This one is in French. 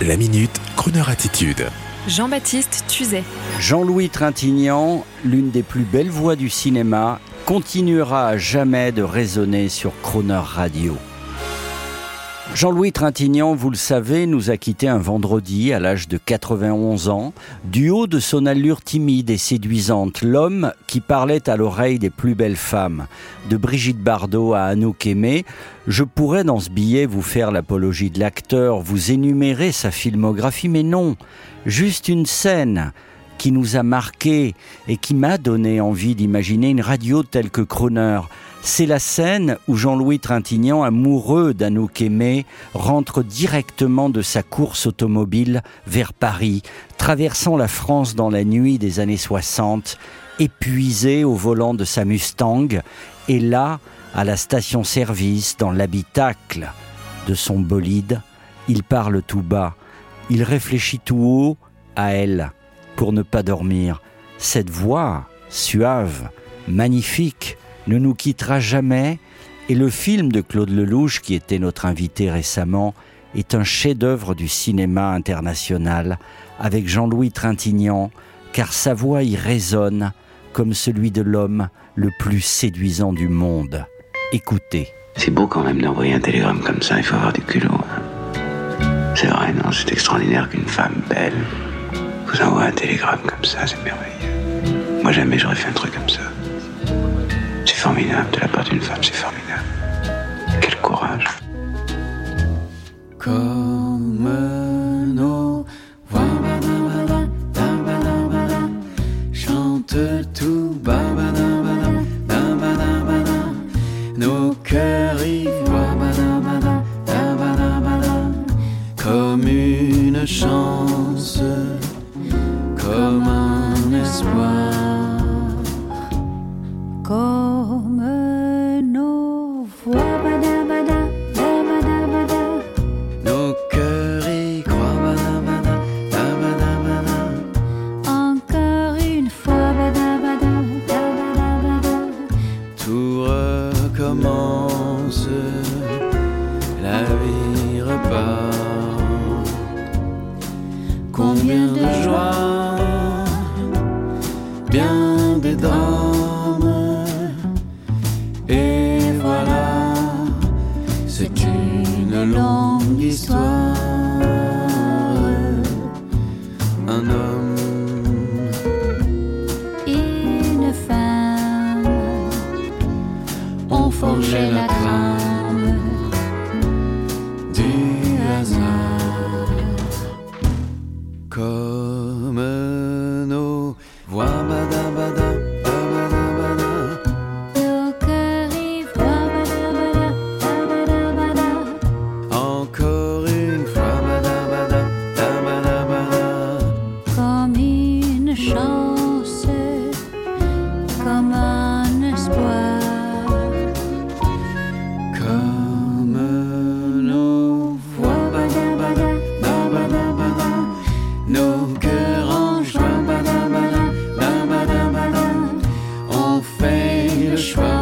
La minute, Kroneur attitude. Jean-Baptiste Tuzet. Jean-Louis Trintignant, l'une des plus belles voix du cinéma, continuera à jamais de résonner sur Croner Radio. Jean-Louis Trintignant, vous le savez, nous a quittés un vendredi à l'âge de 91 ans, du haut de son allure timide et séduisante, l'homme qui parlait à l'oreille des plus belles femmes, de Brigitte Bardot à Anouk Aimé. Je pourrais dans ce billet vous faire l'apologie de l'acteur, vous énumérer sa filmographie, mais non, juste une scène qui nous a marqué et qui m'a donné envie d'imaginer une radio telle que Croner. C'est la scène où Jean-Louis Trintignant, amoureux d'Anouk Aimé, rentre directement de sa course automobile vers Paris, traversant la France dans la nuit des années 60, épuisé au volant de sa Mustang, et là, à la station-service, dans l'habitacle de son bolide, il parle tout bas, il réfléchit tout haut à elle pour ne pas dormir. Cette voix, suave, magnifique, ne nous quittera jamais et le film de Claude Lelouch, qui était notre invité récemment, est un chef-d'œuvre du cinéma international avec Jean-Louis Trintignant, car sa voix y résonne comme celui de l'homme le plus séduisant du monde. Écoutez. C'est beau quand même d'envoyer un télégramme comme ça, il faut avoir du culot. C'est vrai, non, c'est extraordinaire qu'une femme belle vous envoie un télégramme comme ça, c'est merveilleux. Moi jamais j'aurais fait un truc comme ça. C'est formidable de la part d'une femme, c'est formidable. Quel courage. Comme nos voix. Nos cœurs y croient. Encore une fois. Tout recommence, la vie repart. Combien de joie, bien des drames, c'est une longue histoire. Un homme Une femme ont forgé la comme un espoir. Comme nos voix nos cœurs en joie on fait le choix